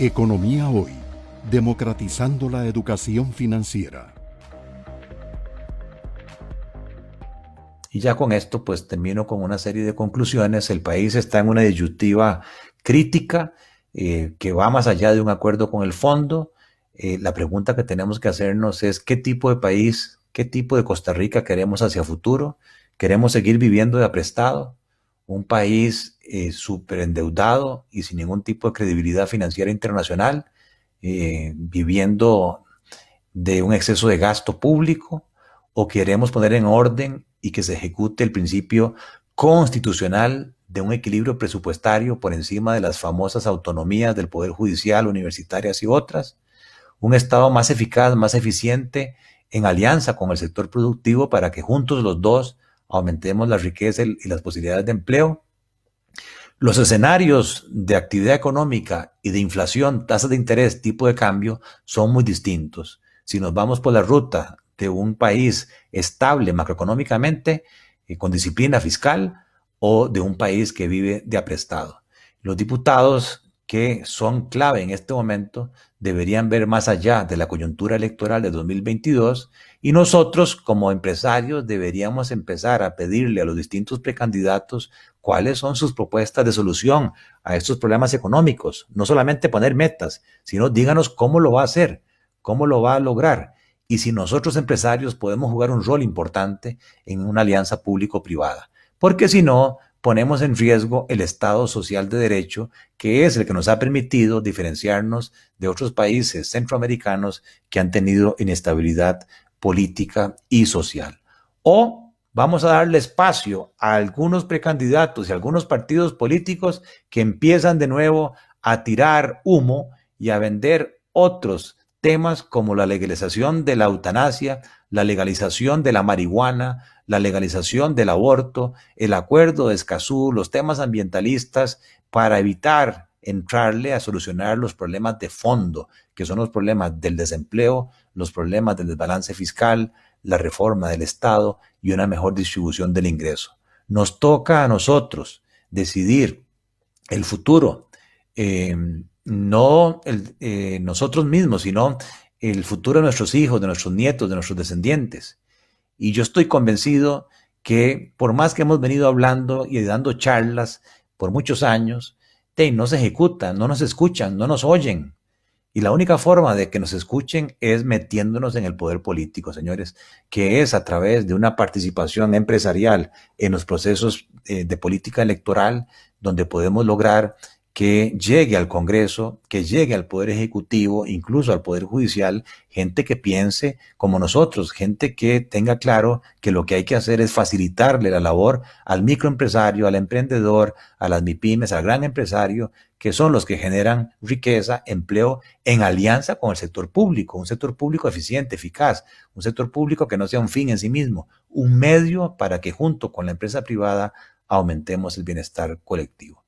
Economía Hoy, democratizando la educación financiera. Y ya con esto, pues termino con una serie de conclusiones. El país está en una disyuntiva crítica eh, que va más allá de un acuerdo con el fondo. Eh, la pregunta que tenemos que hacernos es qué tipo de país, qué tipo de Costa Rica queremos hacia futuro. ¿Queremos seguir viviendo de aprestado? Un país eh, súper endeudado y sin ningún tipo de credibilidad financiera internacional, eh, viviendo de un exceso de gasto público, o queremos poner en orden y que se ejecute el principio constitucional de un equilibrio presupuestario por encima de las famosas autonomías del Poder Judicial, universitarias y otras, un Estado más eficaz, más eficiente, en alianza con el sector productivo para que juntos los dos aumentemos la riqueza y las posibilidades de empleo. Los escenarios de actividad económica y de inflación, tasas de interés, tipo de cambio, son muy distintos. Si nos vamos por la ruta de un país estable macroeconómicamente, y con disciplina fiscal, o de un país que vive de aprestado. Los diputados que son clave en este momento deberían ver más allá de la coyuntura electoral de 2022 y nosotros como empresarios deberíamos empezar a pedirle a los distintos precandidatos cuáles son sus propuestas de solución a estos problemas económicos. No solamente poner metas, sino díganos cómo lo va a hacer, cómo lo va a lograr y si nosotros empresarios podemos jugar un rol importante en una alianza público-privada. Porque si no, ponemos en riesgo el Estado social de derecho, que es el que nos ha permitido diferenciarnos de otros países centroamericanos que han tenido inestabilidad política y social. O vamos a darle espacio a algunos precandidatos y algunos partidos políticos que empiezan de nuevo a tirar humo y a vender otros temas como la legalización de la eutanasia, la legalización de la marihuana, la legalización del aborto, el acuerdo de Escazú, los temas ambientalistas, para evitar entrarle a solucionar los problemas de fondo, que son los problemas del desempleo, los problemas del desbalance fiscal, la reforma del Estado y una mejor distribución del ingreso. Nos toca a nosotros decidir el futuro, eh, no eh, nosotros mismos, sino el futuro de nuestros hijos, de nuestros nietos, de nuestros descendientes. Y yo estoy convencido que por más que hemos venido hablando y dando charlas por muchos años, no se ejecutan, no nos escuchan, no nos oyen. Y la única forma de que nos escuchen es metiéndonos en el poder político, señores, que es a través de una participación empresarial en los procesos eh, de política electoral, donde podemos lograr que llegue al Congreso, que llegue al Poder Ejecutivo, incluso al Poder Judicial, gente que piense como nosotros, gente que tenga claro que lo que hay que hacer es facilitarle la labor al microempresario, al emprendedor, a las MIPIMES, al gran empresario, que son los que generan riqueza, empleo, en alianza con el sector público, un sector público eficiente, eficaz, un sector público que no sea un fin en sí mismo, un medio para que junto con la empresa privada aumentemos el bienestar colectivo.